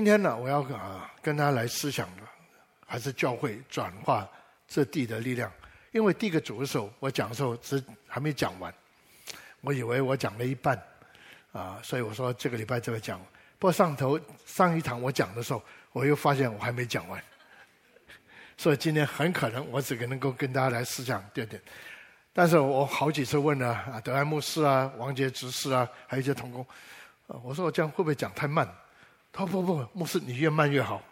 今天呢，我要啊跟大家来思想的，还是教会转化这地的力量。因为第一个主的时候，我讲的时候只还没讲完，我以为我讲了一半，啊，所以我说这个礼拜就会讲。不过上头上一堂我讲的时候，我又发现我还没讲完，所以今天很可能我只能够跟大家来思想点点。但是我好几次问了啊，德安牧师啊、王杰执事啊，还有一些同工，我说我这样会不会讲太慢？他说不不，牧师你越慢越好。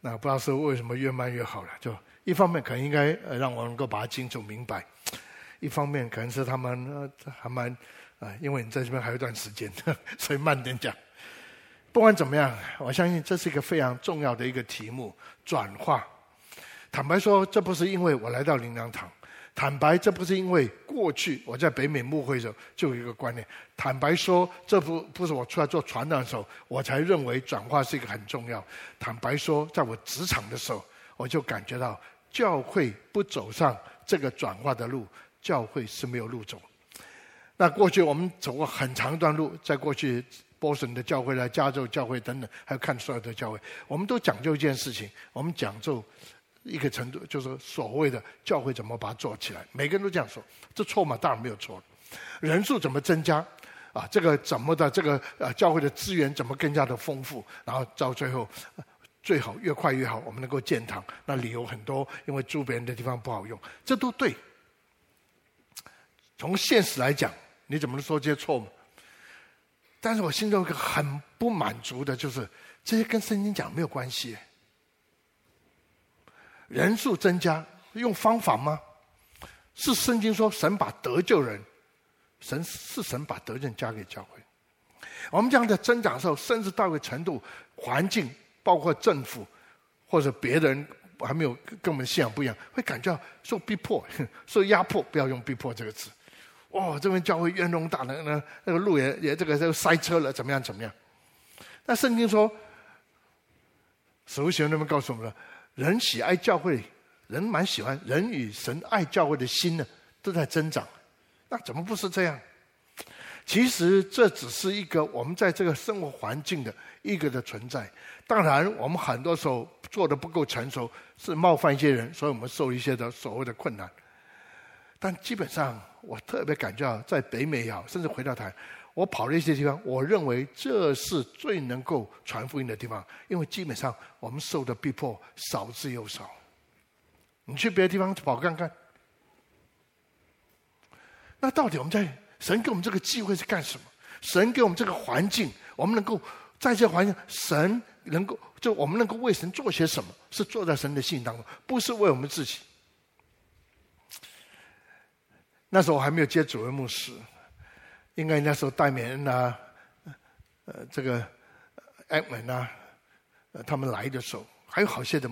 那不知道是为什么越慢越好了？就一方面可能应该让我能够把它清楚明白，一方面可能是他们还蛮啊，因为你在这边还有一段时间，所以慢点讲。不管怎么样，我相信这是一个非常重要的一个题目——转化。坦白说，这不是因为我来到灵粮堂。坦白，这不是因为过去我在北美牧会的时候就有一个观念。坦白说，这不不是我出来做传道的时候，我才认为转化是一个很重要。坦白说，在我职场的时候，我就感觉到教会不走上这个转化的路，教会是没有路走。那过去我们走过很长一段路，在过去波士顿的教会啦、加州教会等等，还有看所有的教会，我们都讲究一件事情，我们讲究。一个程度就是所谓的教会怎么把它做起来，每个人都这样说，这错吗？当然没有错。人数怎么增加？啊，这个怎么的？这个呃，教会的资源怎么更加的丰富？然后到最后，最好越快越好，我们能够建堂。那理由很多，因为住别人的地方不好用，这都对。从现实来讲，你怎么能说这些错吗？但是我心中有一个很不满足的就是，这些跟圣经讲没有关系。人数增加用方法吗？是圣经说神把得救人，神是神把得救加给教会。我们讲在增长的时候，甚至到一个程度，环境包括政府或者别人还没有跟我们信仰不一样，会感觉受逼迫、受压迫。不要用逼迫这个词。哦，这边教会院弄大了，那那个路也也这个就塞车了，怎么样怎么样？那圣经说，使徒行传那边告诉我们了。人喜爱教会，人蛮喜欢，人与神爱教会的心呢，都在增长。那怎么不是这样？其实这只是一个我们在这个生活环境的一个的存在。当然，我们很多时候做的不够成熟，是冒犯一些人，所以我们受一些的所谓的困难。但基本上，我特别感觉到，在北美也好，甚至回到台。我跑了一些地方，我认为这是最能够传福音的地方，因为基本上我们受的逼迫少之又少。你去别的地方跑看看，那到底我们在神给我们这个机会是干什么？神给我们这个环境，我们能够在这环境，神能够就我们能够为神做些什么？是做在神的信当中，不是为我们自己。那时候我还没有接主任牧师。应该那时候戴美恩啊，呃，这个艾文啊，他们来的时候，还有好些的，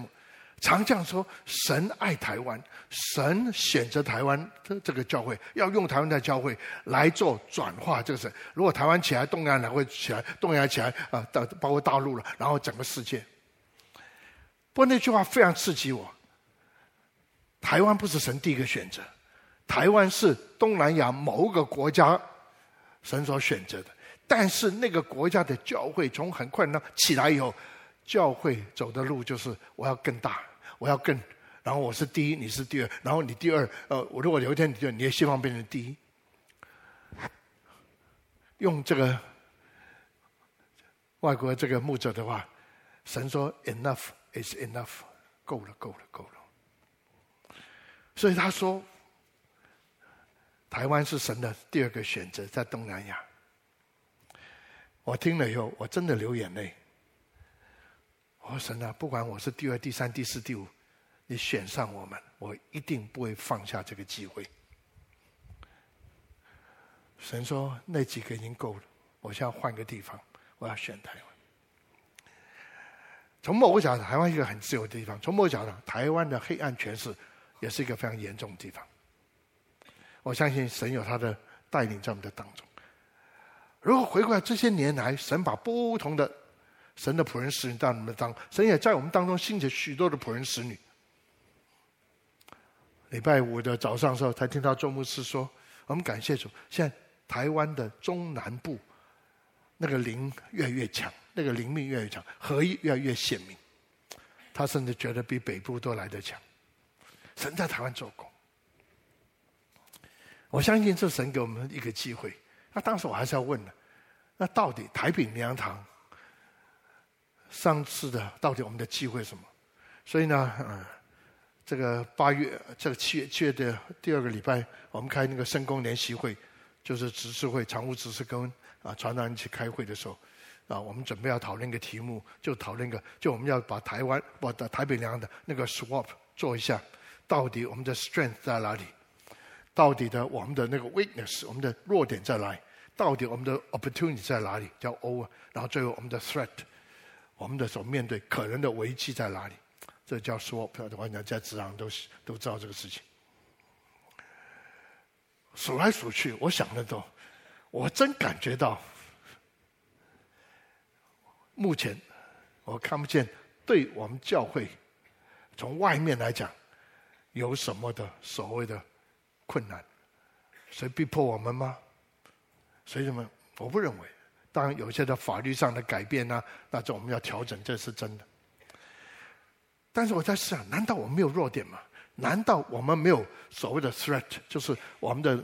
常这样说：神爱台湾，神选择台湾的这个教会，要用台湾的教会来做转化。这个是，如果台湾起来，东南亚会起来，东亚起来啊，到包括大陆了，然后整个世界。不过那句话非常刺激我。台湾不是神第一个选择，台湾是东南亚某个国家。神所选择的，但是那个国家的教会从很快呢起来以后，教会走的路就是我要更大，我要更，然后我是第一，你是第二，然后你第二，呃，我如果有一天你就你也希望变成第一，用这个外国这个牧者的话，神说 enough is enough，够了，够了，够了，所以他说。台湾是神的第二个选择，在东南亚。我听了以后，我真的流眼泪。我说神啊，不管我是第二、第三、第四、第五，你选上我们，我一定不会放下这个机会。神说那几个已经够了，我现在换个地方，我要选台湾。从某个角度，台湾是一个很自由的地方；从某个角度，台湾的黑暗权势也是一个非常严重的地方。我相信神有他的带领在我们的当中。如果回过来这些年来，神把不同的神的仆人使女到我们当，神也在我们当中兴起许多的仆人使女。礼拜五的早上的时候，才听到周牧师说：“我们感谢主，现在台湾的中南部那个灵越来越强，那个灵命越来越强，合一越来越显明。他甚至觉得比北部都来得强。神在台湾做工，我相信这神给我们一个机会。那当时我还是要问的，那到底台北灵粮堂上次的到底我们的机会什么？所以呢，嗯，这个八月这个七月七月的第二个礼拜，我们开那个圣工联席会，就是执事会常务执事跟啊传道人一起开会的时候。啊，我们准备要讨论一个题目，就讨论一个，就我们要把台湾，我的台北灵粮的那个 swap 做一下，到底我们的 strength 在哪里？到底的我们的那个 weakness，我们的弱点在哪里？到底我们的 opportunity 在哪里？叫 over，然后最后我们的 threat，我们的所面对可能的危机在哪里？这叫 swap。我讲在职场都都知道这个事情。数来数去，我想的都，我真感觉到。目前我看不见对我们教会从外面来讲有什么的所谓的困难，谁逼迫我们吗？所以什么？我不认为。当然有些的法律上的改变呢、那这我们要调整，这是真的。但是我在想，难道我们没有弱点吗？难道我们没有所谓的 threat，就是我们的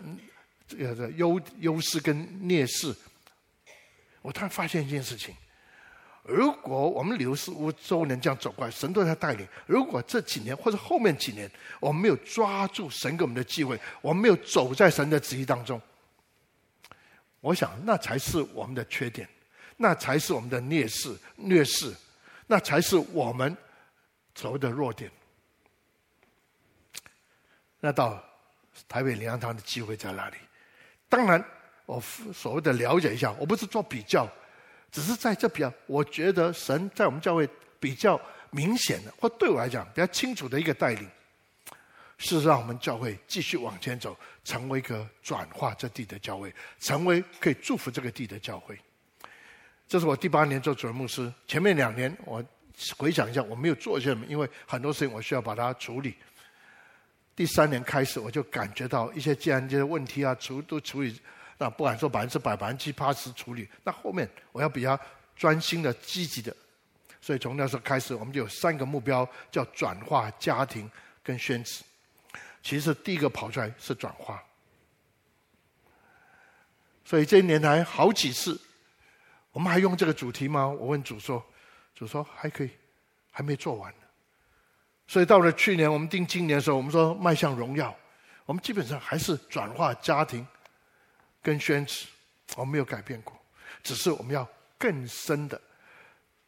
这个优优势跟劣势？我突然发现一件事情。如果我们流失无周年这样走过来，神都在带领。如果这几年或者后面几年，我们没有抓住神给我们的机会，我们没有走在神的旨意当中，我想那才是我们的缺点，那才是我们的劣势、劣势，那才是我们所谓的弱点。那到台北灵粮堂的机会在哪里？当然，我所谓的了解一下，我不是做比较。只是在这边，我觉得神在我们教会比较明显的，或对我来讲比较清楚的一个带领，是让我们教会继续往前走，成为一个转化这地的教会，成为可以祝福这个地的教会。这是我第八年做主任牧师，前面两年我回想一下，我没有做些什么，因为很多事情我需要把它处理。第三年开始，我就感觉到一些既然这些问题啊，处都处理。那不敢说百分之百、百分之七八十处理。那后面我要比较专心的、积极的，所以从那时候开始，我们就有三个目标，叫转化、家庭跟宣旨。其实第一个跑出来是转化，所以这一年来好几次，我们还用这个主题吗？我问主说，主说还可以，还没做完。所以到了去年我们定今年的时候，我们说迈向荣耀，我们基本上还是转化家庭。跟宣旨，我没有改变过，只是我们要更深的。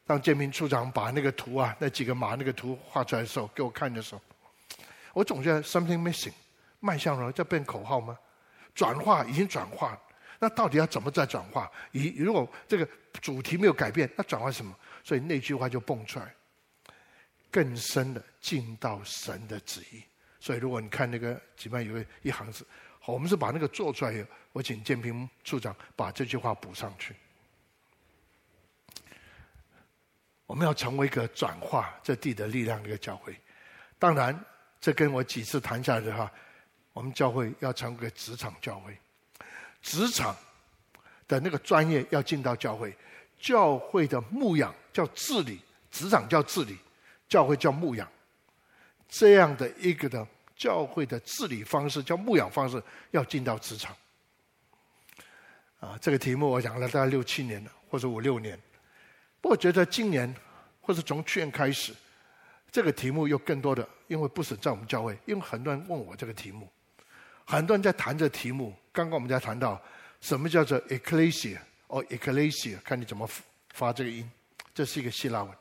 当建平处长把那个图啊，那几个马那个图画出来的时候，给我看的时候，我总觉得 something missing，迈向了，在变口号吗？转化已经转化，那到底要怎么再转化？以如果这个主题没有改变，那转化什么？所以那句话就蹦出来，更深的进到神的旨意。所以如果你看那个前面有个一行字。好，我们是把那个做出来以后，我请建平处长把这句话补上去。我们要成为一个转化这地的力量的一个教会。当然，这跟我几次谈下来的话，我们教会要成为一个职场教会，职场的那个专业要进到教会，教会的牧养叫治理，职场叫治理，教会叫牧养，这样的一个的。教会的治理方式叫牧养方式，要进到职场。啊，这个题目我讲了大概六七年了，或者五六年。不过我觉得今年，或者从去年开始，这个题目又更多的，因为不是在我们教会，因为很多人问我这个题目，很多人在谈这个题目。刚刚我们在谈到什么叫做 ecclesia 哦 ecclesia，看你怎么发这个音，这是一个希腊文，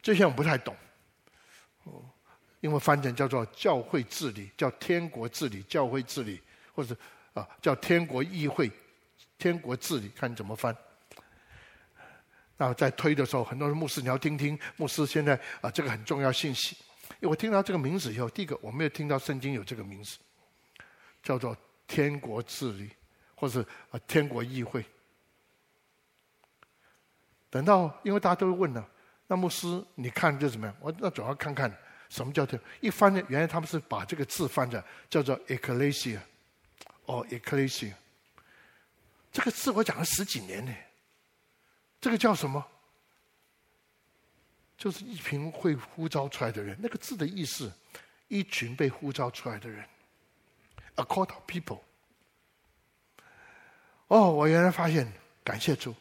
这些我不太懂。因为翻成叫做教会治理，叫天国治理、教会治理，或者啊叫天国议会、天国治理，看你怎么翻。然后在推的时候，很多人牧师你要听听，牧师现在啊这个很重要信息。因为我听到这个名字以后，第一个我没有听到圣经有这个名字，叫做天国治理，或是啊天国议会。等到因为大家都会问了，那牧师你看这怎么样？我那总要看看。什么叫做一翻呢？原来他们是把这个字翻的叫做 ecclesia，哦 ecclesia，这个字我讲了十几年呢，这个叫什么？就是一群会呼召出来的人。那个字的意思，一群被呼召出来的人，a call of people。哦，我原来发现，感谢主。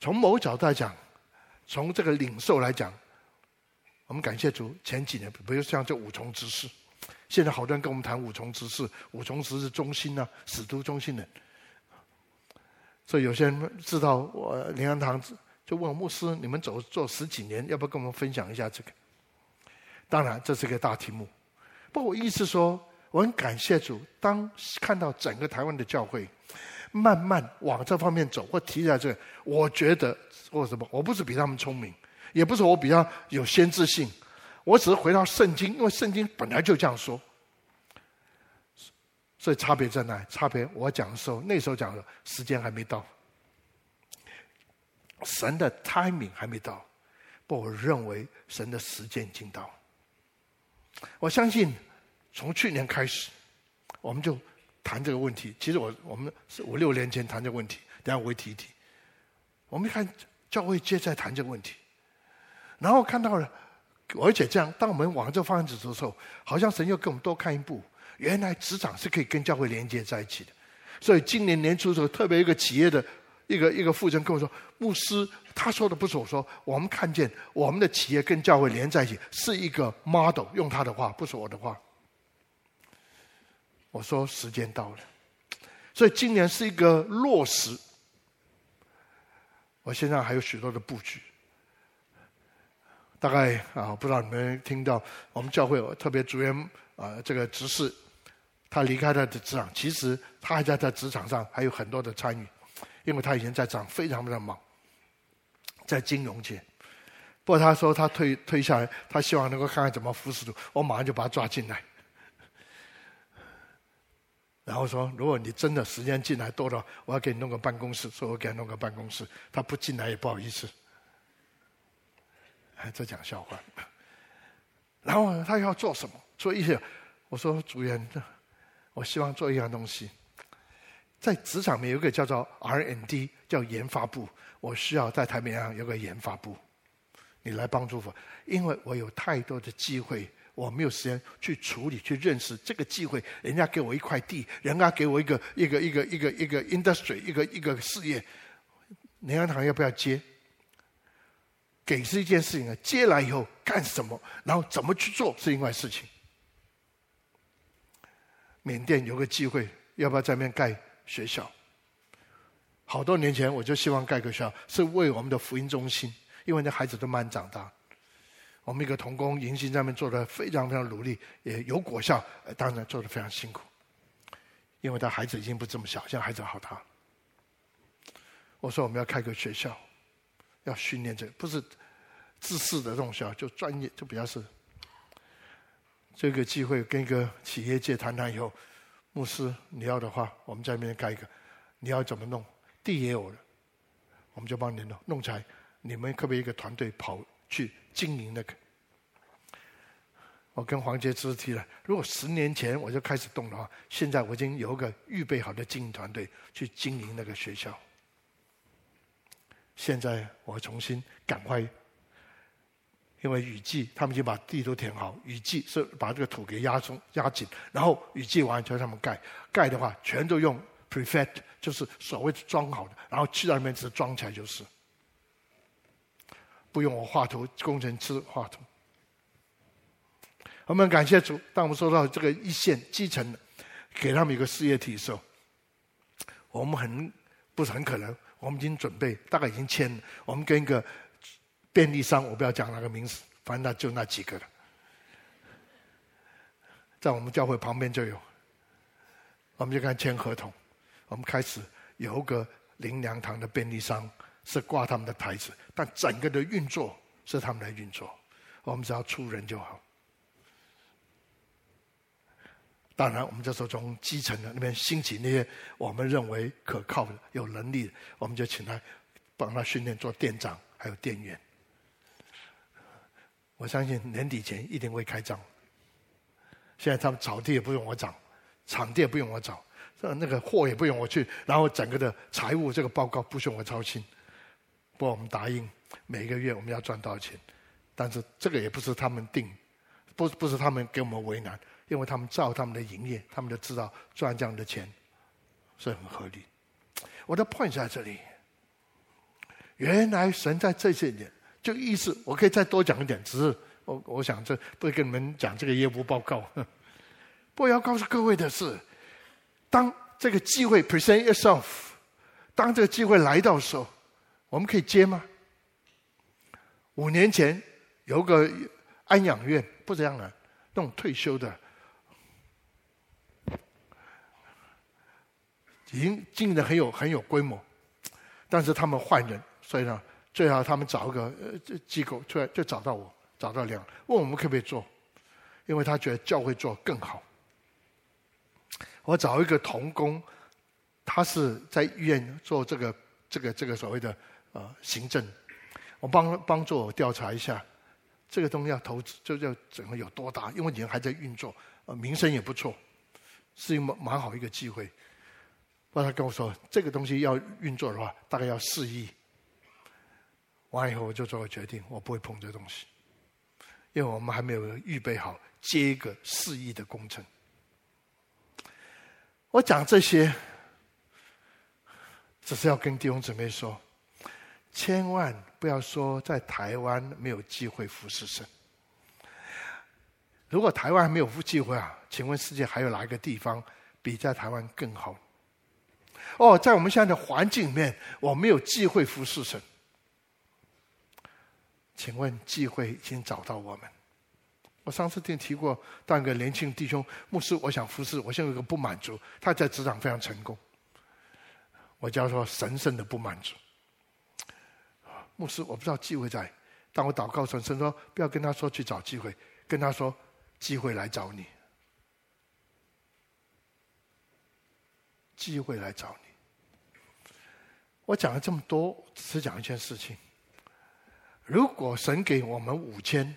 从某角度来讲，从这个领受来讲，我们感谢主。前几年，比如像这五重执事，现在好多人跟我们谈五重执事，五重执事中心啊，使徒中心的。所以有些人知道我灵安堂，就问我牧师：“你们走做十几年，要不要跟我们分享一下这个？”当然，这是个大题目。不过我意思说，我很感谢主，当看到整个台湾的教会。慢慢往这方面走，或提起来这个，我觉得或什么，我不是比他们聪明，也不是我比较有先知性，我只是回到圣经，因为圣经本来就这样说。所以差别在哪？差别我讲的时候，那时候讲的时间还没到，神的 timing 还没到，不，我认为神的时间已经到。我相信从去年开始，我们就。谈这个问题，其实我我们是五六年前谈这个问题，等下我会提一提。我们看教会接在谈这个问题，然后看到了，而且这样，当我们往这方向走的时候，好像神又给我们多看一步，原来职场是可以跟教会连接在一起的。所以今年年初的时候，特别一个企业的一个一个负责人跟我说，牧师他说的不是我说，我们看见我们的企业跟教会连在一起是一个 model，用他的话，不是我的话。我说时间到了，所以今年是一个落实。我现在还有许多的布局，大概啊，不知道你们听到我们教会特别主任啊，这个执事，他离开他的职场，其实他还在在职场上还有很多的参与，因为他以前在职场非常非常忙，在金融界。不过他说他退退下来，他希望能够看看怎么服侍主，我马上就把他抓进来。然后说，如果你真的时间进来多了，我要给你弄个办公室，所以我给他弄个办公室。他不进来也不好意思，还在讲笑话。然后他要做什么？做一些，我说主任，我希望做一样东西。在职场里面有一个叫做 R&D，叫研发部。我需要在台面上有个研发部，你来帮助我，因为我有太多的机会。我没有时间去处理、去认识这个机会。人家给我一块地，人家给我一个一个一个一个一个 industry，一个一个事业，灵粮堂要不要接？给是一件事情啊，接来以后干什么，然后怎么去做是另外事情。缅甸有个机会，要不要在那边盖学校？好多年前我就希望盖个学校，是为我们的福音中心，因为那孩子都慢慢长大。我们一个童工迎新在那边做的非常非常努力，也有果效。当然做的非常辛苦，因为他孩子已经不这么小，现在孩子好大。我说我们要开个学校，要训练这个，不是自私的这种学校，就专业，就比较是。这个机会跟一个企业界谈谈以后，牧师你要的话，我们在那边盖一个，你要怎么弄？地也有了，我们就帮你弄，弄起来。你们可不可以一个团队跑去？经营那个，我跟黄杰之提了。如果十年前我就开始动的话，现在我已经有一个预备好的经营团队去经营那个学校。现在我重新赶快，因为雨季他们已经把地都填好，雨季是把这个土给压松压紧，然后雨季完就让他们盖。盖的话，全都用 prefect，就是所谓的装好的，然后去到里面只是装起来就是。不用我画图，工程师画图。我们感谢主，当我们说到这个一线基层，给他们一个事业体的时候，我们很不是很可能，我们已经准备，大概已经签了。我们跟一个便利商，我不要讲那个名字，反正那就那几个了，在我们教会旁边就有，我们就跟他签合同，我们开始有个灵粮堂的便利商。是挂他们的牌子，但整个的运作是他们来运作，我们只要出人就好。当然，我们这时候从基层的那边兴起那些我们认为可靠的、有能力的，我们就请他帮他训练做店长，还有店员。我相信年底前一定会开张。现在他们草地也不用我找，场地也不用我找，那个货也不用我去，然后整个的财务这个报告不需我操心。不过我们答应每个月我们要赚多少钱，但是这个也不是他们定，不不是他们给我们为难，因为他们照他们的营业，他们就知道赚这样的钱是很合理。我的 point 在这里，原来神在这些年就意思，我可以再多讲一点，只是我我想这不会跟你们讲这个业务报告，不过要告诉各位的是，当这个机会 present yourself，当这个机会来到的时候，我们可以接吗？五年前有个安养院，不这样的，那种退休的，已经经营的很有很有规模，但是他们换人，所以呢，最好他们找一个呃机构出来，就找到我，找到梁，问我们可不可以做，因为他觉得教会做更好。我找一个同工，他是在医院做这个这个这个所谓的呃行政，我帮帮助我调查一下，这个东西要投资就要整个有多大？因为你还在运作，呃，名声也不错，是一蛮蛮好一个机会。后他跟我说，这个东西要运作的话，大概要四亿。完了以后我就做个决定，我不会碰这东西，因为我们还没有预备好接一个四亿的工程。我讲这些，只是要跟弟兄姊妹说，千万不要说在台湾没有机会服侍神。如果台湾还没有机会啊，请问世界还有哪一个地方比在台湾更好？哦，在我们现在的环境里面，我没有机会服侍神。请问机会已经找到我们？我上次听提过，当一个年轻弟兄牧师，我想服侍，我现在有个不满足，他在职场非常成功，我叫做神圣的不满足。牧师，我不知道机会在，当我祷告神，神说不要跟他说去找机会，跟他说机会来找你，机会来找你。我讲了这么多，只是讲一件事情，如果神给我们五千。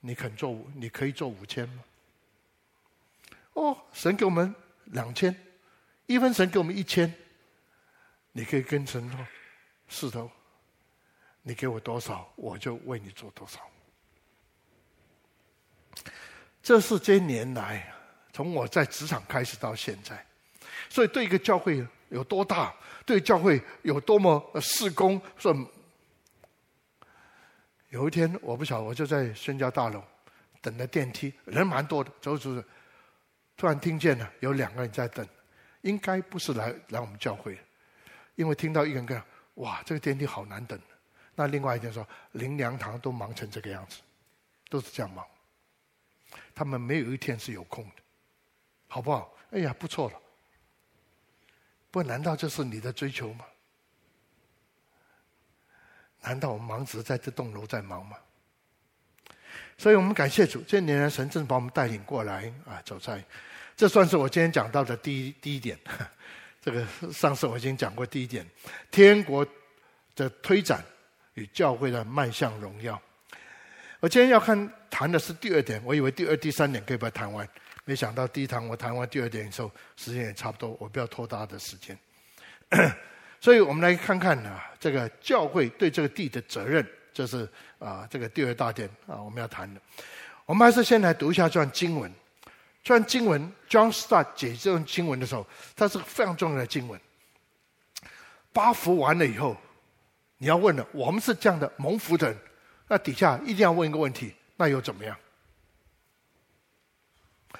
你肯做？你可以做五千吗？哦，神给我们两千，一分神给我们一千，你可以跟神说：“是的，你给我多少，我就为你做多少。”这是这些年来，从我在职场开始到现在，所以对一个教会有多大，对教会有多么事工，说。有一天，我不晓得，我就在宣教大楼等着电梯，人蛮多的，走走走，突然听见了有两个人在等，应该不是来来我们教会，因为听到一个人讲：“哇，这个电梯好难等。”那另外一个人说：“灵粮堂都忙成这个样子，都是这样忙，他们没有一天是有空的，好不好？”哎呀，不错了。不，难道这是你的追求吗？难道我们忙只在这栋楼在忙吗？所以我们感谢主，这年来神正把我们带领过来啊，走在，这算是我今天讲到的第一第一点。这个上次我已经讲过第一点，天国的推展与教会的迈向荣耀。我今天要看谈的是第二点，我以为第二、第三点可以把它谈完，没想到第一堂我谈完第二点的时候，时间也差不多，我不要拖大家的时间。所以我们来看看啊，这个教会对这个地的责任，这是啊这个第二大点啊我们要谈的。我们还是先来读一下这段经文。这段经文，John Stott 解这段经文的时候，它是非常重要的经文。八福完了以后，你要问了，我们是这样的蒙福的人，那底下一定要问一个问题，那又怎么样？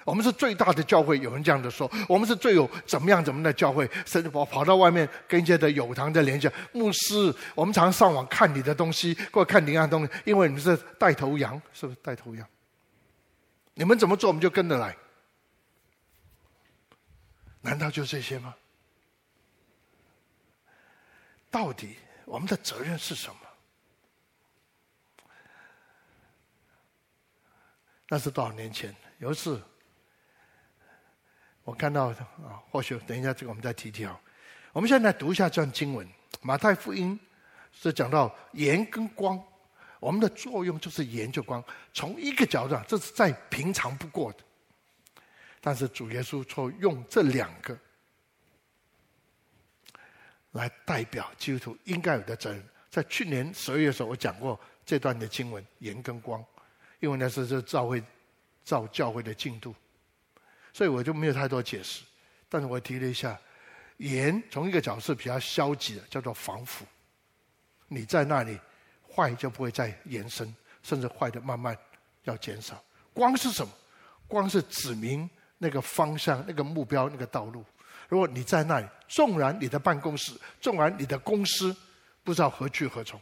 我们是最大的教会，有人这样的说。我们是最有怎么样怎么样的教会，甚至跑跑到外面跟一些的友堂的连接牧师。我们常上网看你的东西，或看你样东西，因为你们是带头羊，是不是带头羊？你们怎么做，我们就跟着来。难道就这些吗？到底我们的责任是什么？那是多少年前？有一次。我看到啊，或许等一下这个我们再提提啊。我们现在读一下这段经文，《马太福音》是讲到盐跟光，我们的作用就是盐就光。从一个角度上，这是再平常不过的。但是主耶稣说用这两个来代表基督徒应该有的责任，在去年十二月的时候，我讲过这段的经文，盐跟光，因为那是这教会造教会的进度，所以我就没有太多解释。但是我提了一下，盐从一个角色比较消极的，叫做防腐。你在那里，坏就不会再延伸，甚至坏的慢慢要减少。光是什么？光是指明那个方向、那个目标、那个道路。如果你在那里，纵然你的办公室，纵然你的公司。不知道何去何从。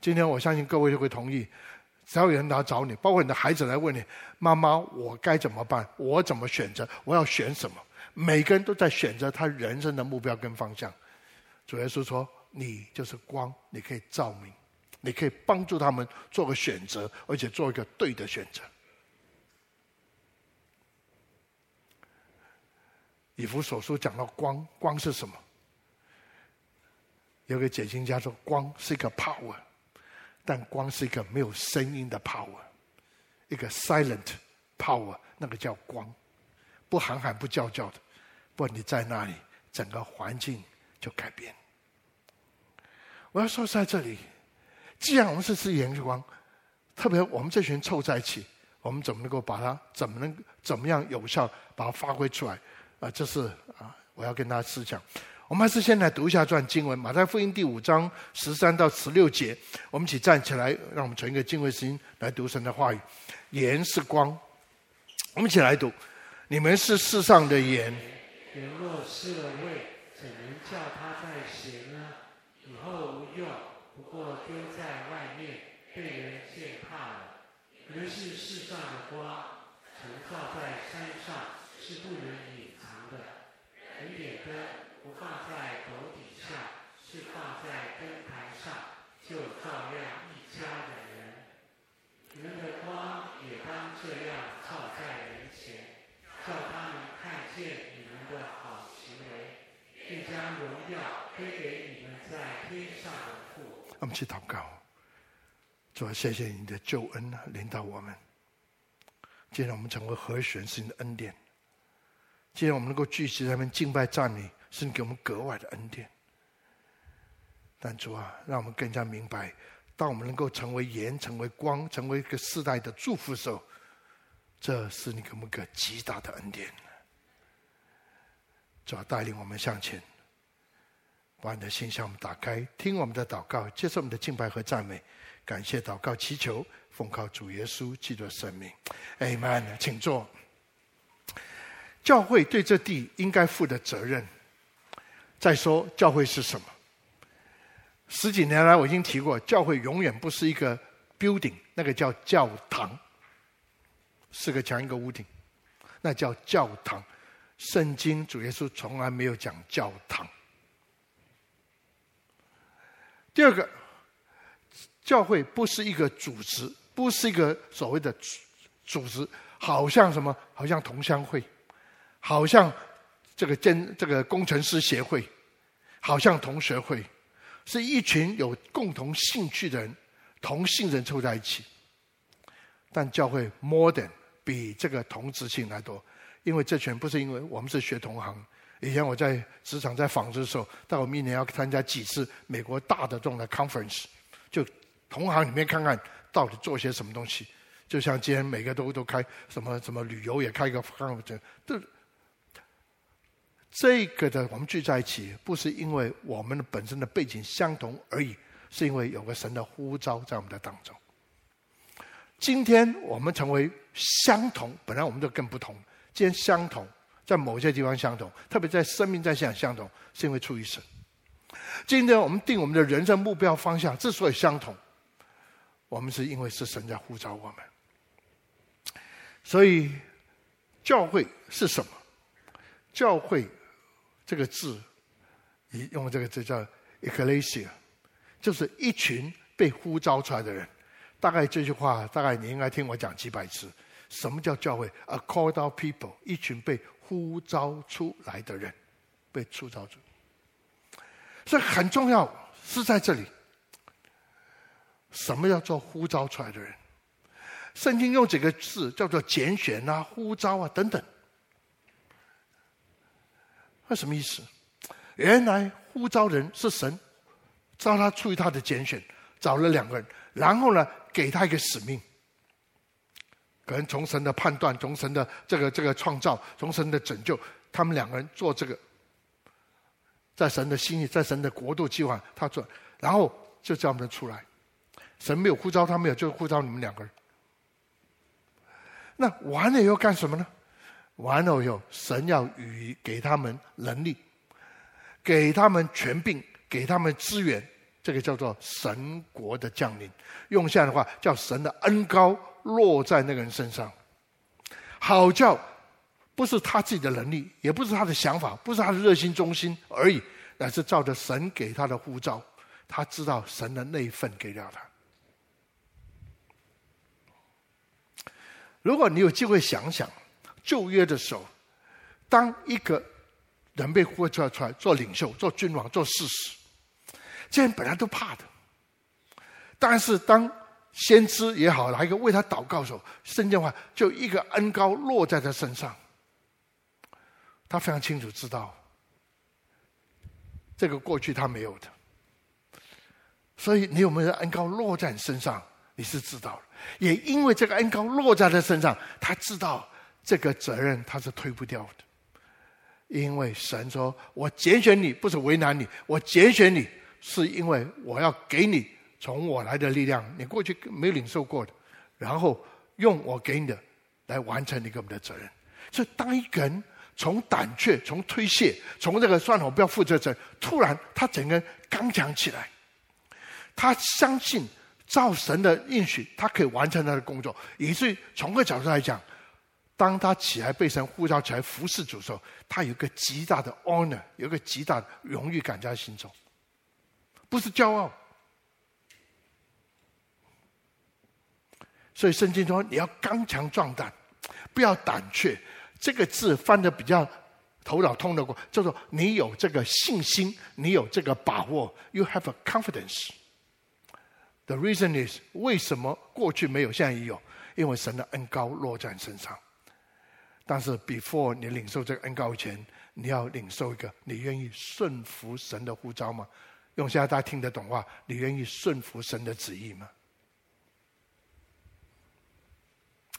今天我相信各位就会同意，只要有人来找你，包括你的孩子来问你：“妈妈，我该怎么办？我怎么选择？我要选什么？”每个人都在选择他人生的目标跟方向。主耶稣说：“你就是光，你可以照明，你可以帮助他们做个选择，而且做一个对的选择。”以弗所书讲到光，光是什么？有个解经家说，光是一个 power，但光是一个没有声音的 power，一个 silent power，那个叫光，不喊喊不叫叫的，不，你在那里，整个环境就改变。我要说在这里，既然我们是是盐光，特别我们这群凑在一起，我们怎么能够把它，怎么能怎么样有效把它发挥出来？啊，这是啊，我要跟大家思想。我们还是先来读一下这段经文，《马太福音》第五章十三到十六节。我们一起站起来，让我们存一个敬畏心来读神的话语。盐是光，我们一起来读：你们是世上的盐。盐若失了味，怎能叫它再咸呢？以后无用，不过丢在外面，被人践踏了。你们是世上的光，曾照在山上，是不能隐藏的。点点灯。不放在头底下，是放在灯台上，就照亮一家的人。你们的光也当这样照在人前，叫他们看见你们的好行为，并将荣耀归给你们在天上的父。我们去祷告，主啊，谢谢你的救恩领导我们。既然我们成为合选，是你的恩典。既然我们能够聚集在那边敬拜赞美。是你给我们格外的恩典，但主啊，让我们更加明白，当我们能够成为盐、成为光、成为一个世代的祝福的时候，这是你给我们个极大的恩典。主啊，带领我们向前，把你的心向我们打开，听我们的祷告，接受我们的敬拜和赞美，感谢祷告祈求，奉靠主耶稣基督的圣名，Amen。请坐。教会对这地应该负的责任。再说教会是什么？十几年来我已经提过，教会永远不是一个 building，那个叫教堂，四个墙一个屋顶，那叫教堂。圣经主耶稣从来没有讲教堂。第二个，教会不是一个组织，不是一个所谓的组织，好像什么？好像同乡会，好像这个建这个工程师协会。好像同学会，是一群有共同兴趣的人，同性人凑在一起。但教会 modern 比这个同质性来多，因为这群不是因为我们是学同行。以前我在职场在纺织的时候，到我们一年要参加几次美国大的这种的 conference，就同行里面看看到底做些什么东西。就像今天每个都都开什么什么旅游也开一个 conference，都。这个的我们聚在一起，不是因为我们的本身的背景相同而已，是因为有个神的呼召在我们的当中。今天我们成为相同，本来我们就更不同。今天相同，在某些地方相同，特别在生命在线相同，是因为出于神。今天我们定我们的人生目标方向之所以相同，我们是因为是神在呼召我们。所以，教会是什么？教会。这个字，你用这个字叫 “ecclesia”，就是一群被呼召出来的人。大概这句话，大概你应该听我讲几百次。什么叫教会？A called out people，一群被呼召出来的人，被呼召出。所以很重要是在这里。什么叫做呼召出来的人？圣经用几个字叫做拣选啊、呼召啊等等。那什么意思？原来呼召人是神知道他出于他的拣选，找了两个人，然后呢，给他一个使命。可能从神的判断，从神的这个这个创造，从神的拯救，他们两个人做这个，在神的心意，在神的国度计划，他做，然后就叫我们出来。神没有呼召他，没有就呼召你们两个人。那完了以后干什么呢？完了以后，神要与给他们能力，给他们权柄，给他们资源，这个叫做神国的降临。用现在的话叫神的恩膏落在那个人身上，好叫不是他自己的能力，也不是他的想法，不是他的热心忠心而已，乃是照着神给他的呼召，他知道神的那一份给了他。如果你有机会想想，旧约的时候，当一个人被呼召出来做领袖、做君王、做事实，这些人本来都怕的。但是当先知也好，来一个为他祷告的时候，圣经话就一个恩膏落在他身上，他非常清楚知道，这个过去他没有的。所以你有没有恩膏落在你身上？你是知道的，也因为这个恩膏落在他身上，他知道这个责任他是推不掉的。因为神说：“我拣选你不是为难你，我拣选你是因为我要给你从我来的力量，你过去没领受过的，然后用我给你的来完成你给我们的责任。”所以，当一个人从胆怯、从推卸、从这个算了，我不要负责责任，突然他整个人刚强起来，他相信。造神的应许，他可以完成他的工作。以至于从个角度来讲，当他起来被神呼召起来服侍主时候，他有一个极大的 honor，有一个极大的荣誉感在心中，不是骄傲。所以圣经说，你要刚强壮胆，不要胆怯。这个字翻得比较头脑通得过，叫做你有这个信心，你有这个把握。You have a confidence。The reason is 为什么过去没有，现在也有？因为神的恩膏落在你身上。但是 before 你领受这个恩膏前，你要领受一个，你愿意顺服神的呼召吗？用现在大家听得懂话，你愿意顺服神的旨意吗？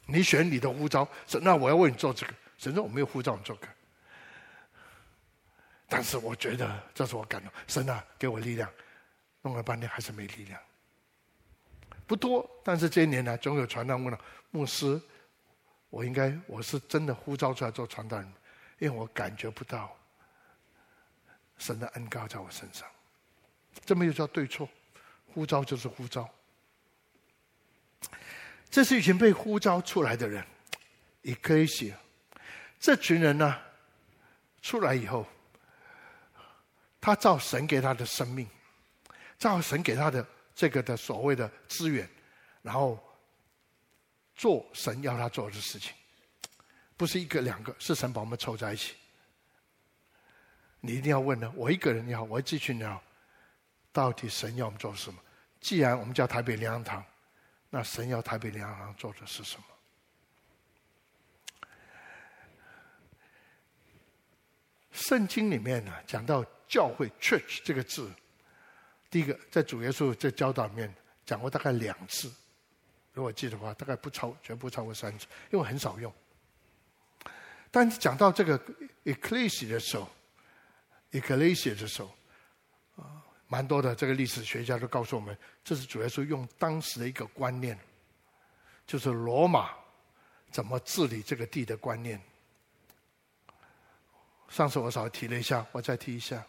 你选你的呼召，神，那我要为你做这个。神说我没有呼召你做这个，但是我觉得这是我感动。神啊，给我力量，弄了半天还是没力量。不多，但是这些年来总有传道问了牧师，我应该我是真的呼召出来做传道人，因为我感觉不到神的恩膏在我身上，这没有叫对错，呼召就是呼召。这是一群被呼召出来的人，也可以写，这群人呢出来以后，他照神给他的生命，照神给他的。这个的所谓的资源，然后做神要他做的事情，不是一个两个，是神把我们凑在一起。你一定要问呢，我一个人也好，我这群人也好，到底神要我们做什么？既然我们叫台北粮堂，那神要台北粮堂做的是什么？圣经里面呢，讲到教会 （church） 这个字。第一个，在主耶稣这教导里面讲过大概两次，如果记得话，大概不超，绝不超过三次，因为很少用。但讲到这个 ecclesia 的时候，ecclesia 的时候，啊，蛮多的这个历史学家都告诉我们，这是主要是用当时的一个观念，就是罗马怎么治理这个地的观念。上次我稍微提了一下，我再提一下。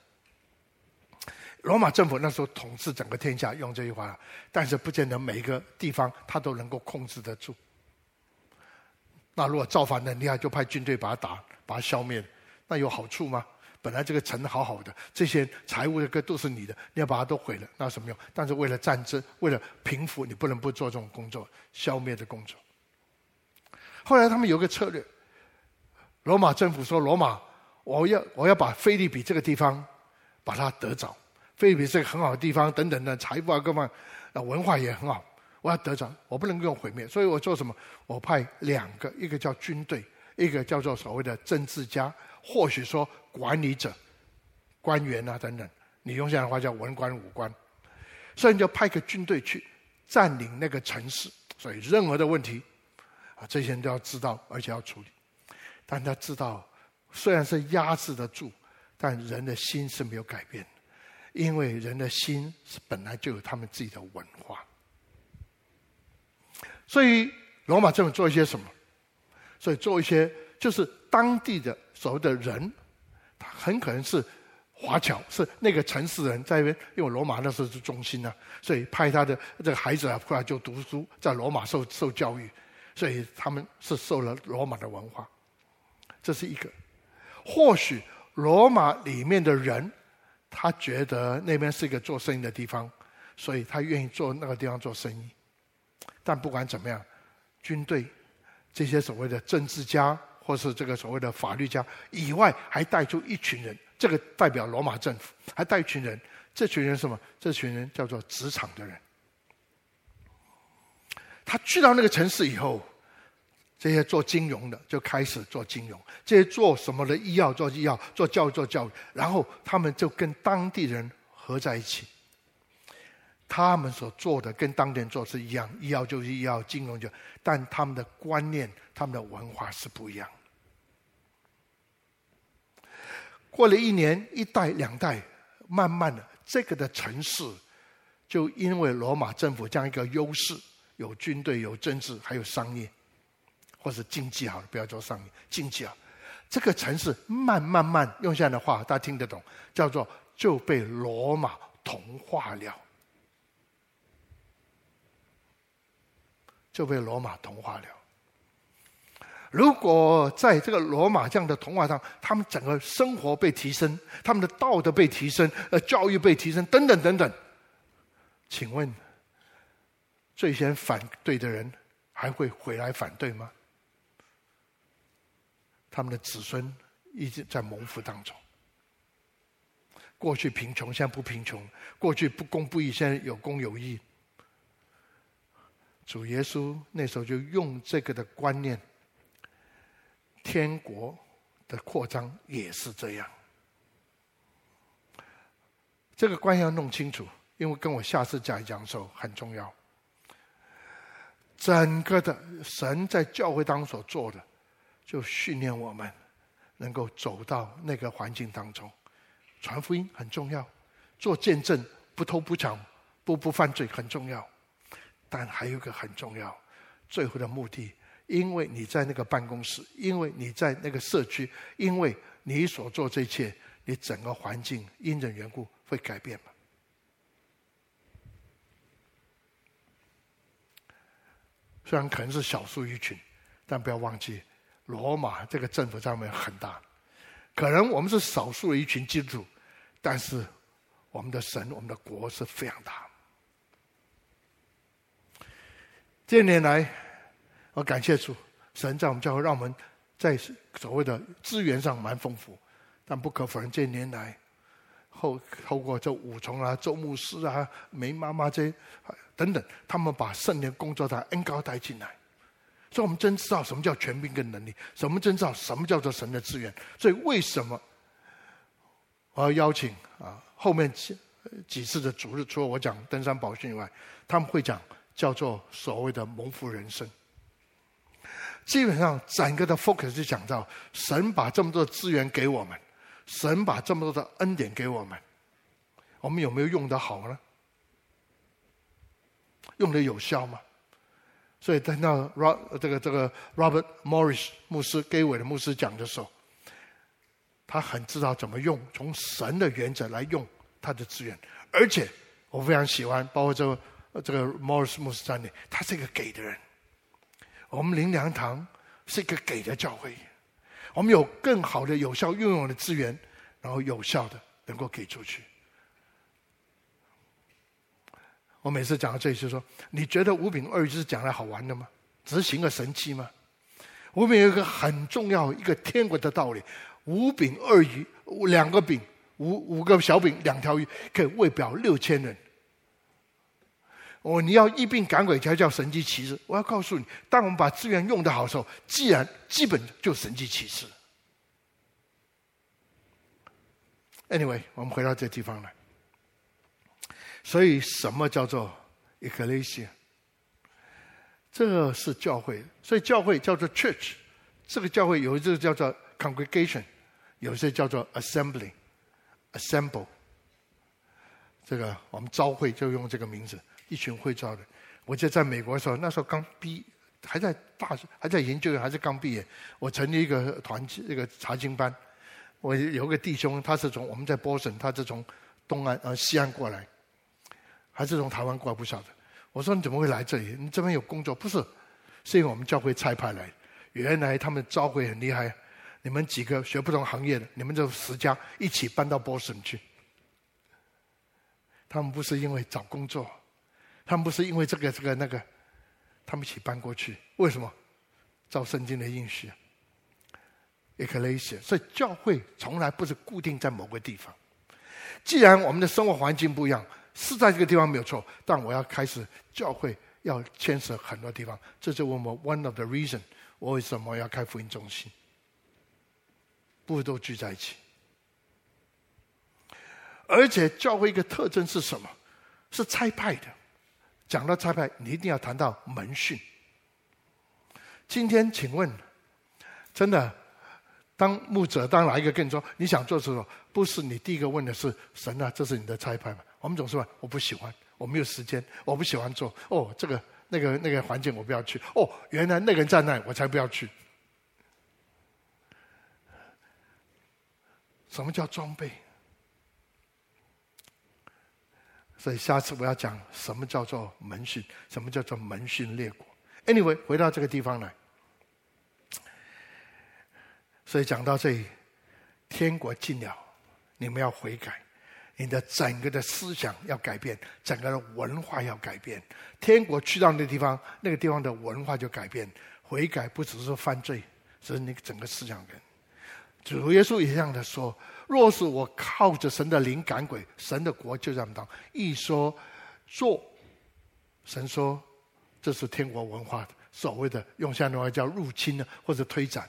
罗马政府那时候统治整个天下，用这句话，但是不见得每一个地方他都能够控制得住。那如果造反的厉害，就派军队把他打，把他消灭，那有好处吗？本来这个城好好的，这些财物这个都是你的，你要把它都毁了，那有什么用？但是为了战争，为了平复，你不能不做这种工作，消灭的工作。后来他们有个策略，罗马政府说：“罗马，我要我要把菲利比这个地方把它得着。”菲律宾是个很好的地方，等等的财富啊，各方啊，文化也很好。我要得着，我不能用毁灭，所以我做什么？我派两个，一个叫军队，一个叫做所谓的政治家，或许说管理者、官员啊等等。你用现在的话叫文官、武官，所以你就派个军队去占领那个城市。所以任何的问题，啊，这些人都要知道，而且要处理。但他知道，虽然是压制得住，但人的心是没有改变，因为人的心是本来就有他们自己的文化。所以罗马政府做一些什么？所以做一些就是当地的所谓的人，他很可能是华侨，是那个城市人在那边，因为罗马那时候是中心啊，所以派他的这个孩子啊过来就读书，在罗马受受教育，所以他们是受了罗马的文化。这是一个，或许罗马里面的人，他觉得那边是一个做生意的地方，所以他愿意做那个地方做生意。但不管怎么样，军队这些所谓的政治家，或是这个所谓的法律家以外，还带出一群人，这个代表罗马政府，还带一群人。这群人什么？这群人叫做职场的人。他去到那个城市以后。这些做金融的就开始做金融，这些做什么的医药做医药，做教育做教育，然后他们就跟当地人合在一起。他们所做的跟当地人做是一样，医药就是医药，金融就，但他们的观念、他们的文化是不一样。过了一年、一代、两代，慢慢的，这个的城市就因为罗马政府这样一个优势，有军队、有政治，还有商业。或是经济好了，不要做上面经济啊，这个城市慢慢慢用现在的话，大家听得懂，叫做就被罗马同化了，就被罗马同化了。如果在这个罗马这样的同化上，他们整个生活被提升，他们的道德被提升，呃，教育被提升，等等等等，请问最先反对的人还会回来反对吗？他们的子孙一直在蒙福当中。过去贫穷，现在不贫穷；过去不公不义，现在有公有义。主耶稣那时候就用这个的观念，天国的扩张也是这样。这个观念要弄清楚，因为跟我下次讲讲的时候很重要。整个的神在教会当中所做的。就训练我们能够走到那个环境当中，传福音很重要，做见证不偷不抢不不犯罪很重要，但还有一个很重要，最后的目的，因为你在那个办公室，因为你在那个社区，因为你所做这一切，你整个环境因人缘故会改变嘛。虽然可能是小数一群，但不要忘记。罗马这个政府上面很大，可能我们是少数的一群基督徒，但是我们的神、我们的国是非常大。这些年来，我感谢主，神在我们教会让我们在所谓的资源上蛮丰富，但不可否认，这些年来后透过这五重啊、周牧师啊、梅妈妈这些等等，他们把圣灵工作的恩膏带进来。所以我们真知道什么叫权柄跟能力，什么真知道什么叫做神的资源。所以为什么我要邀请啊？后面几几次的主日，除了我讲登山宝训以外，他们会讲叫做所谓的蒙福人生。基本上整个的 focus 就讲到神把这么多资源给我们，神把这么多的恩典给我们，我们有没有用得好呢？用得有效吗？所以等到 Rob 这个这个 Robert Morris 牧师给我的牧师讲的时候，他很知道怎么用，从神的原则来用他的资源，而且我非常喜欢，包括这个这个 Morris 牧师在内，他是一个给的人。我们灵粮堂是一个给的教会，我们有更好的有效运用的资源，然后有效的能够给出去。我每次讲到这里就说：“你觉得五饼二鱼是讲来好玩的吗？执行个神迹吗？我们有一个很重要一个天国的道理：五饼二鱼，两个饼，五五个小饼，两条鱼，可以喂饱六千人。哦，你要一并赶鬼才叫神迹奇事。我要告诉你，当我们把资源用得好的时候，既然基本就神迹奇事。Anyway，我们回到这地方来。”所以什么叫做 ecclesia？这是教会，所以教会叫做 church。这个教会有一个叫做 congregation，有些叫做 assembly，assemble。这个我们召会就用这个名字，一群会招的。我记得在美国的时候，那时候刚毕，还在大学，还在研究，还是刚毕业。我成立一个团，这个查经班。我有个弟兄，他是从我们在波士顿，他是从东岸呃西岸过来，还是从台湾过来不晓得。我说你怎么会来这里？你这边有工作？不是，是因为我们教会差派来。原来他们召会很厉害，你们几个学不同行业的，你们这十家一起搬到波士顿去。他们不是因为找工作，他们不是因为这个这个那个，他们一起搬过去。为什么？照圣经的应许，Ecclesia。所以教会从来不是固定在某个地方。既然我们的生活环境不一样，是在这个地方没有错，但我要开始教会要牵涉很多地方。这是我 one of the reason，我为什么要开福音中心？不会都聚在一起。而且教会一个特征是什么？是差派的。讲到差派，你一定要谈到门训。今天请问，真的，当牧者当哪一个跟你说你想做什么？不是你第一个问的是神啊，这是你的差派吗？我们总是问我不喜欢，我没有时间，我不喜欢做。哦，这个那个那个环境我不要去。哦，原来那个人在那，我才不要去。什么叫装备？所以下次我要讲什么叫做门训，什么叫做门训列国。Anyway，回到这个地方来。所以讲到这里，天国近了，你们要悔改，你的整个的思想要改变，整个的文化要改变。天国去到那个地方，那个地方的文化就改变。悔改不只是犯罪，是你整个思想人。主耶稣也这样的说。若是我靠着神的灵赶鬼，神的国就这样当。一说做，神说这是天国文化所谓的用现代话叫入侵呢，或者推展。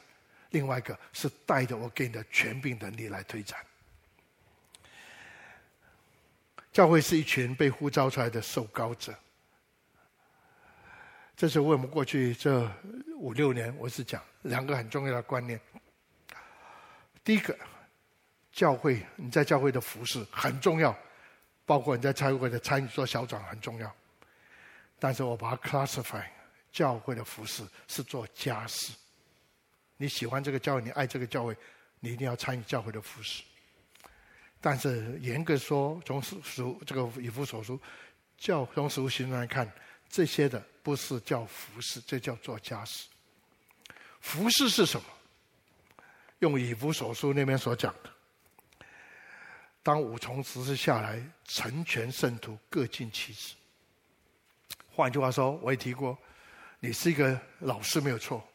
另外一个是带着我给你的权柄能力来推展。教会是一群被呼召出来的受膏者。这是为我们过去这五六年，我是讲两个很重要的观念。第一个。教会，你在教会的服饰很重要，包括你在教会的参与做小长很重要。但是我把它 classify，教会的服饰是做家事。你喜欢这个教会，你爱这个教会，你一定要参与教会的服饰。但是严格说，从属这个以弗所书教从使徒行来看，这些的不是叫服侍，这叫做家事。服侍是什么？用以弗所书那边所讲的。当五重十事下来，成全圣徒，各尽其职。换句话说，我也提过，你是一个老师没有错，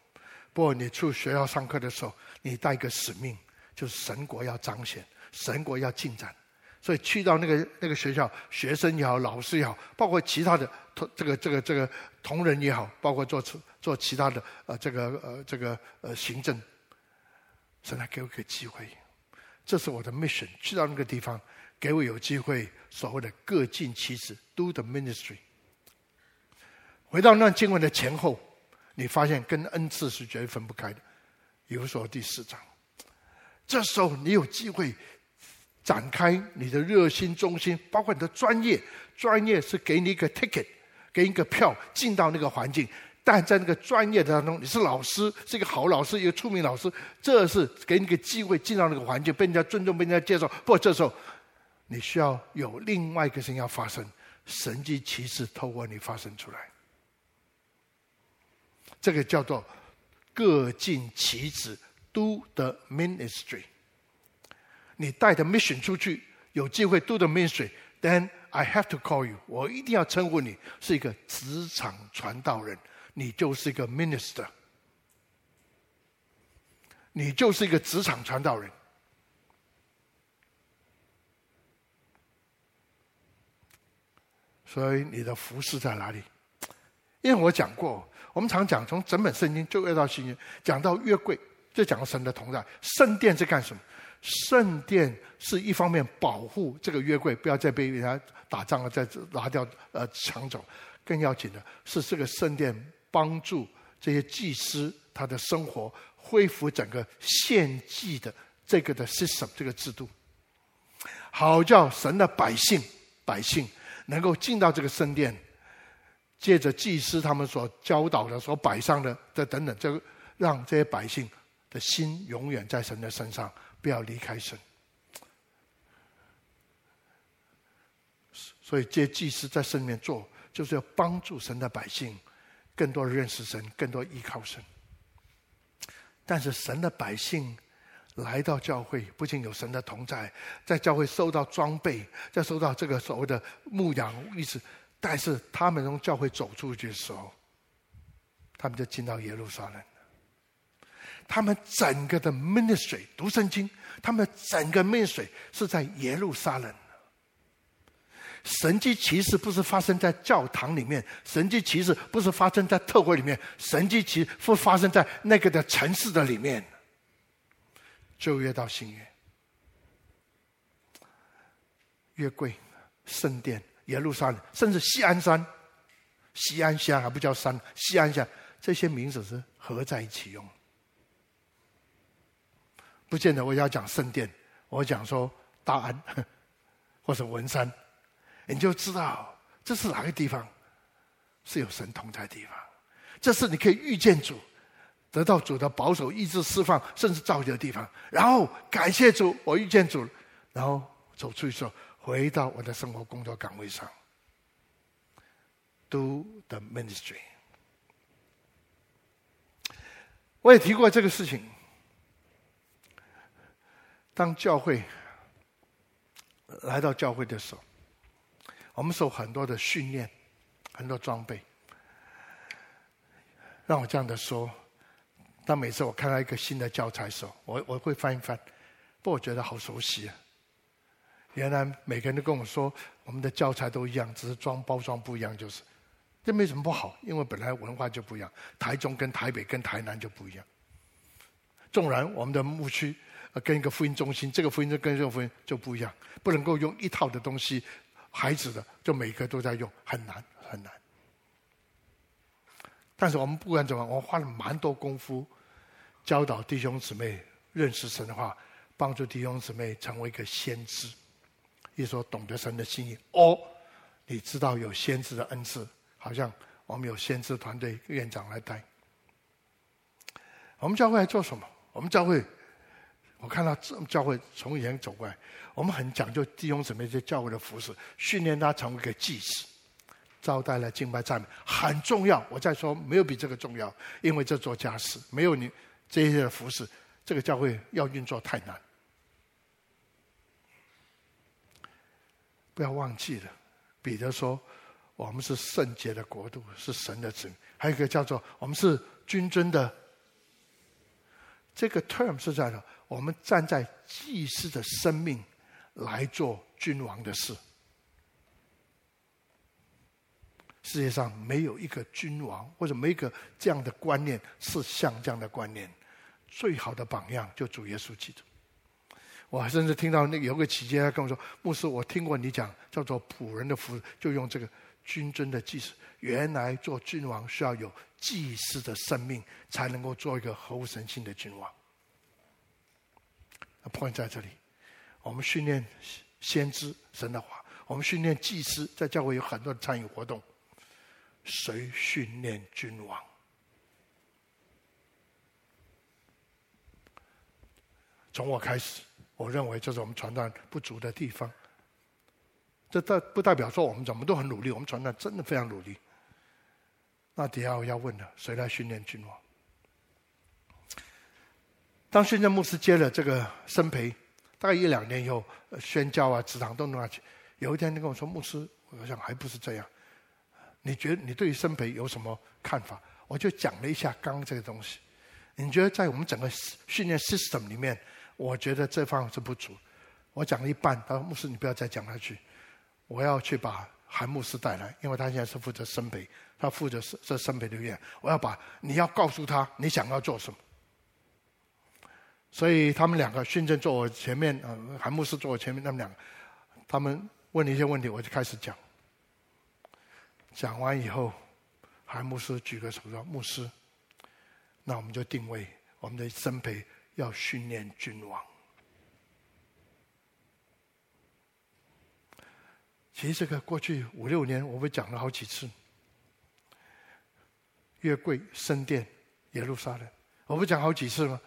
不过你去学校上课的时候，你带个使命，就是神国要彰显，神国要进展。所以去到那个那个学校，学生也好，老师也好，包括其他的同这个这个这个同仁也好，包括做做其他的呃这个呃这个呃行政，神来给我一个机会。这是我的 mission，去到那个地方，给我有机会，所谓的各尽其职，do the ministry。回到那经文的前后，你发现跟恩赐是绝对分不开的。比如说第四章，这时候你有机会展开你的热心、忠心，包括你的专业，专业是给你一个 ticket，给你一个票进到那个环境。但在那个专业当中，你是老师，是一个好老师，一个出名老师，这是给你个机会进到那个环境，被人家尊重，被人家接受。不这时候，你需要有另外一个事情要发生，神迹奇事透过你发生出来。这个叫做各尽其职，do the ministry。你带着 mission 出去，有机会 do the ministry，then I have to call you，我一定要称呼你是一个职场传道人。你就是一个 minister，你就是一个职场传道人，所以你的服事在哪里？因为我讲过，我们常讲从整本圣经就约到新约，讲到约柜，就讲到神的同在。圣殿是干什么？圣殿是一方面保护这个约柜不要再被人家打仗了，再拿掉呃抢走，更要紧的是这个圣殿帮助这些祭司他的生活恢复整个献祭的这个的 system 这个制度，好叫神的百姓百姓能够进到这个圣殿，借着祭司他们所教导的、所摆上的这等等，这让这些百姓的心永远在神的身上。不要离开神，所以这祭司在圣里面做，就是要帮助神的百姓更多认识神，更多依靠神。但是神的百姓来到教会，不仅有神的同在，在教会收到装备，再收到这个所谓的牧养意思，但是他们从教会走出去的时候，他们就进到耶路撒冷。他们整个的 minis 读圣经，他们整个 minis 是在耶路撒冷。神迹奇事不是发生在教堂里面，神迹奇事不是发生在特会里面，神迹奇事不发生在那个的城市的里面。旧约到新约，约柜、圣殿、耶路撒冷，甚至西安山、西安乡还不叫山，西安乡这些名字是合在一起用。不见得我要讲圣殿，我讲说大安或者文山，你就知道这是哪个地方是有神同在的地方。这是你可以遇见主，得到主的保守、意志、释放，甚至造就的地方。然后感谢主，我遇见主，然后走出去说，回到我的生活、工作岗位上，do the ministry。我也提过这个事情。当教会来到教会的时候，我们受很多的训练，很多装备。让我这样的说，当每次我看到一个新的教材的时候，我我会翻一翻，不我觉得好熟悉啊！原来每个人都跟我说，我们的教材都一样，只是装包装不一样，就是这没什么不好，因为本来文化就不一样，台中跟台北跟台南就不一样。纵然我们的牧区。跟一个福音中心，这个福音就跟这个福音就不一样，不能够用一套的东西，孩子的就每个都在用，很难很难。但是我们不管怎么，我花了蛮多功夫教导弟兄姊妹认识神的话，帮助弟兄姊妹成为一个先知，一说懂得神的心意。哦，你知道有先知的恩赐，好像我们有先知团队院长来带。我们教会来做什么？我们教会。我看到这教会从以前走过来，我们很讲究弟兄姊妹在教会的服侍，训练他成为一个祭司，招待了敬拜赞美很重要。我再说，没有比这个重要，因为这做家事，没有你这些服侍，这个教会要运作太难。不要忘记了，彼得说，我们是圣洁的国度，是神的子民。还有一个叫做我们是君尊的，这个 term 是在的。我们站在祭司的生命来做君王的事。世界上没有一个君王，或者没一个这样的观念是像这样的观念。最好的榜样就主耶稣基督。我甚至听到那有个企业家跟我说：“牧师，我听过你讲叫做仆人的服，就用这个君尊的祭司。原来做君王需要有祭司的生命，才能够做一个合乎神性的君王。” Point 在这里，我们训练先知神的话，我们训练祭司，在教会有很多的参与活动。谁训练君王？从我开始，我认为这是我们传道不足的地方。这代不代表说我们怎么都很努力，我们传道真的非常努力。那底下我要问的，谁来训练君王？当宣教牧师接了这个生培，大概一两年以后，宣教啊、职堂都弄下去。有一天，他跟我说：“牧师，我想还不是这样。你觉得你对于生培有什么看法？”我就讲了一下刚刚这个东西。你觉得在我们整个训练 system 里面，我觉得这方面是不足。我讲了一半，他说：“牧师，你不要再讲下去，我要去把韩牧师带来，因为他现在是负责生培，他负责这生培的院。我要把你要告诉他你想要做什么。”所以他们两个，训正坐我前面，啊，韩牧师坐我前面，他们两个，他们问了一些问题，我就开始讲。讲完以后，韩牧师举个手说：“牧师，那我们就定位我们的僧培要训练君王。”其实这个过去五六年，我们讲了好几次。月桂、圣殿、耶路撒冷，我不讲好几次吗？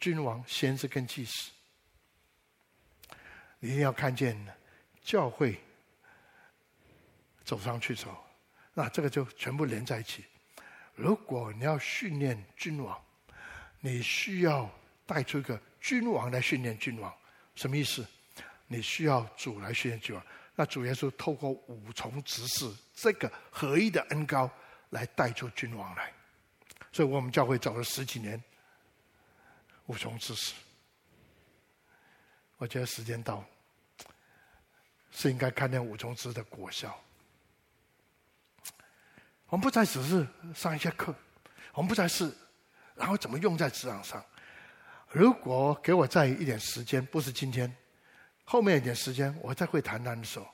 君王、先知跟祭司，你一定要看见教会走上去走，那这个就全部连在一起。如果你要训练君王，你需要带出一个君王来训练君王，什么意思？你需要主来训练君王。那主耶稣透过五重执事这个合一的恩膏。来带出君王来，所以我们教会走了十几年，五重执事。我觉得时间到，是应该看见五重执的果效。我们不再只是上一些课，我们不再是，然后怎么用在职场上？如果给我再一点时间，不是今天，后面一点时间，我再会谈谈的时候，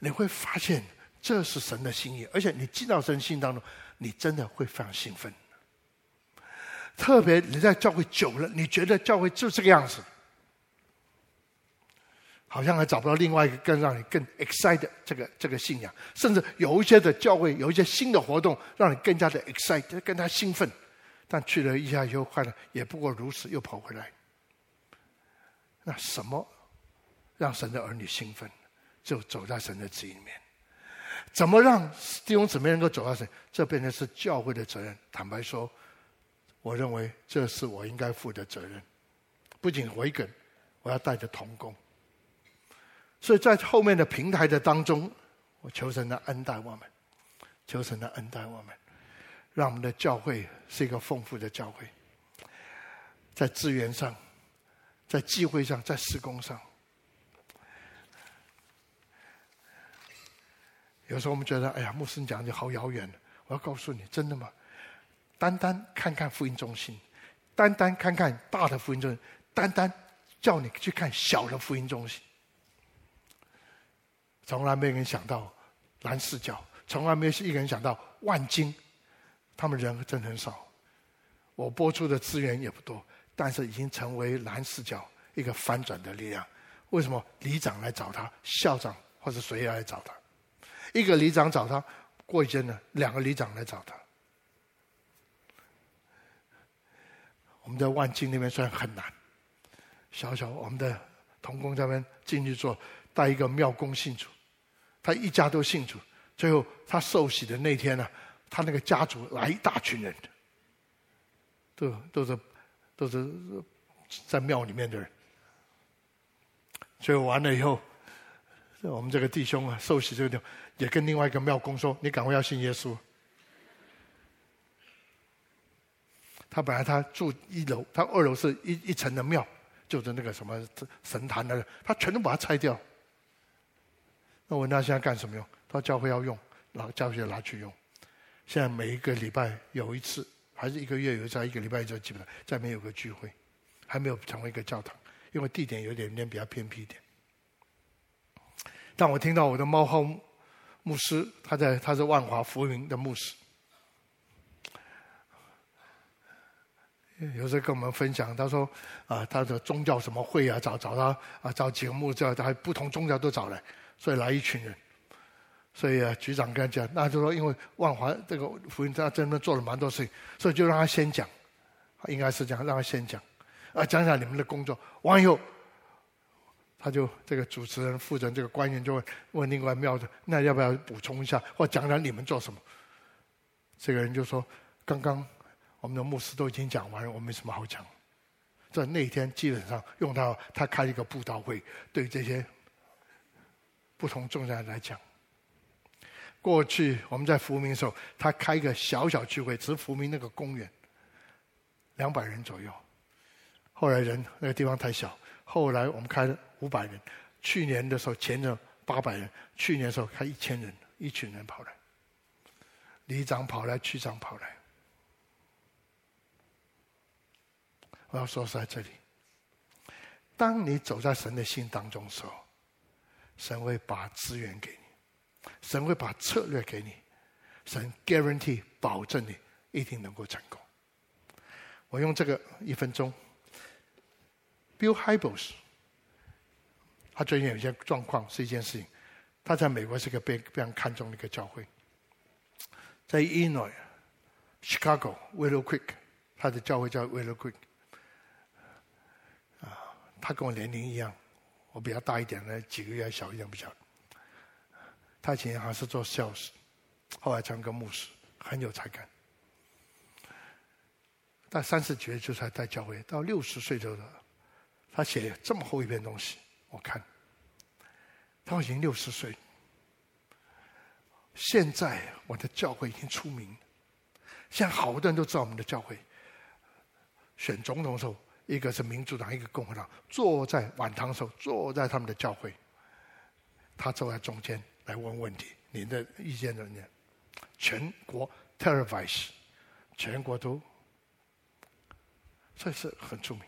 你会发现。这是神的心意，而且你进到神心当中，你真的会非常兴奋。特别你在教会久了，你觉得教会就这个样子，好像还找不到另外一个更让你更 excited 这个这个信仰。甚至有一些的教会有一些新的活动，让你更加的 excited，更加兴奋。但去了一下以后，快乐也不过如此，又跑回来。那什么让神的儿女兴奋？就走在神的旨意里面。怎么让弟兄姊妹能够走到神？这变成是教会的责任。坦白说，我认为这是我应该负的责任。不仅回梗，我要带着同工。所以在后面的平台的当中，我求神的恩待我们，求神的恩待我们，让我们的教会是一个丰富的教会，在资源上，在机会上，在施工上。有时候我们觉得，哎呀，牧师你讲的好遥远。我要告诉你，真的吗？单单看看福音中心，单单看看大的福音中心，单单叫你去看小的福音中心，从来没有人想到蓝氏教，从来没有一个人想到万金，他们人真的很少。我播出的资源也不多，但是已经成为蓝氏教一个翻转的力量。为什么？里长来找他，校长或者谁来找他？一个里长找他，过一阵呢，两个里长来找他。我们在万金那边虽然很难，小小我们的同工在那边进去做，带一个庙公信主，他一家都信主。最后他受洗的那天呢，他那个家族来一大群人，都都是都是在庙里面的人。最后完了以后，我们这个弟兄啊，受洗这个地方。也跟另外一个庙公说：“你赶快要信耶稣。”他本来他住一楼，他二楼是一一层的庙，就是那个什么神坛那个，他全都把它拆掉。那我问他现在干什么用？他说教会要用，然后教会就拿去用。现在每一个礼拜有一次，还是一个月有一次，一个礼拜就基本上再没有个聚会，还没有成为一个教堂，因为地点有点点比较偏僻一点。但我听到我的猫号。牧师，他在他是万华福音的牧师，有时候跟我们分享，他说啊，他的宗教什么会啊，找找他啊，找几个牧师，他不同宗教都找来，所以来一群人，所以啊，局长跟他讲，那就说因为万华这个福音他真的做了蛮多事情，所以就让他先讲，应该是这样，让他先讲，啊，讲讲你们的工作，完以后。他就这个主持人负责这个官员就会问另外庙的，那要不要补充一下或讲讲你们做什么？这个人就说：刚刚我们的牧师都已经讲完了，我没什么好讲。在那一天基本上用到他开一个布道会，对这些不同宗教来讲。过去我们在福明的时候，他开一个小小聚会，只是福明那个公园，两百人左右。后来人那个地方太小，后来我们开了。五百人，去年的时候前着八百人，去年的时候开一千人，一群人跑来，里长跑来，区长跑来。我要说在这里，当你走在神的心当中的时候，神会把资源给你，神会把策略给你，神 guarantee 保证你一定能够成功。我用这个一分钟，Bill Hybels，他最近有一些状况是一件事情，他在美国是个被非常看重的一个教会，在 Illinois Chicago Willow Creek，他的教会叫 Willow Creek，他跟我年龄一样，我比他大一点呢，几个月小一点不晓得。他以前还是做 sales，后来成个牧师，很有才干。但三十几岁就才带教会，到六十岁就，他写这么厚一篇东西，我看，他已经六十岁，现在我的教会已经出名，现在好多人都知道我们的教会。选总统的时候，一个是民主党，一个共和党，坐在晚堂的时候，坐在他们的教会，他坐在中间来问问题，您的意见怎么样？全国 televise，全国都。这是很出名。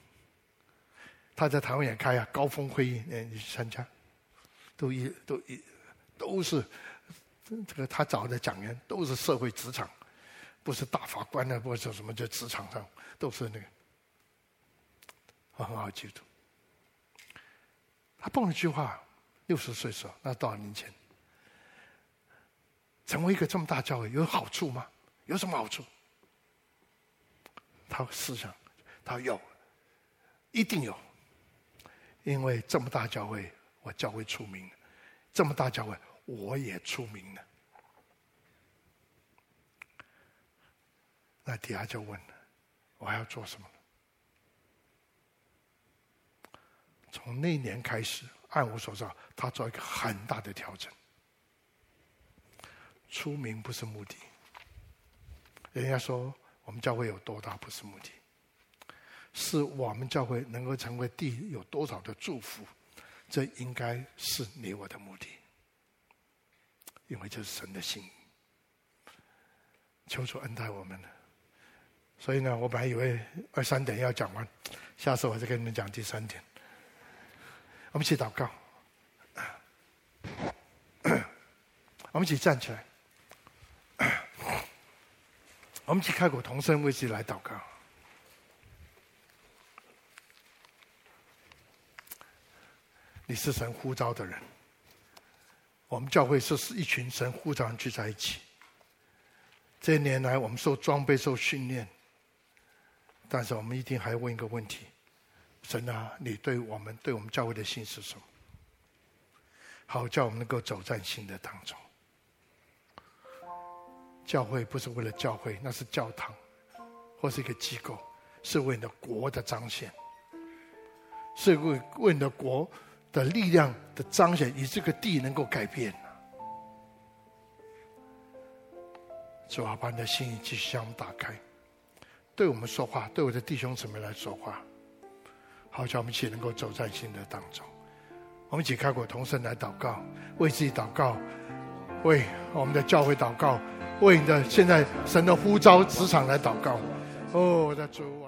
他在台湾也开啊，高峰会议，你去参加，都一都一都是这个他找的讲员都是社会职场，不是大法官呢，不是什么，就职场上都是那个，我很好记住。他蹦了一句话，六十岁时候，那多少年前，成为一个这么大教会有好处吗？有什么好处？他思想。他有，一定有，因为这么大教会，我教会出名了，这么大教会，我也出名了。那底下就问了，我还要做什么？从那年开始，按我所知，他做一个很大的调整。出名不是目的，人家说我们教会有多大不是目的。是我们教会能够成为地有多少的祝福，这应该是你我的目的，因为这是神的心。求主恩待我们。所以呢，我本来以为二三点要讲完，下次我再跟你们讲第三点。我们一起祷告，我们一起站起来，我们一起开口同声为自己来祷告。你是神呼召的人，我们教会是是一群神呼召人聚在一起。这些年来，我们受装备、受训练，但是我们一定还要问一个问题：神啊，你对我们、对我们教会的心是什么？好，叫我们能够走在新的当中。教会不是为了教会，那是教堂，或是一个机构，是为了国的彰显，是为为了国。的力量的彰显，以这个地能够改变。主啊，把你的心意继续向我们打开，对我们说话，对我的弟兄姊妹来说话，好叫我们一起能够走在新的当中。我们一起开口同声来祷告，为自己祷告，为我们的教会祷告，为你的现在神的呼召职场来祷告。哦，我的主！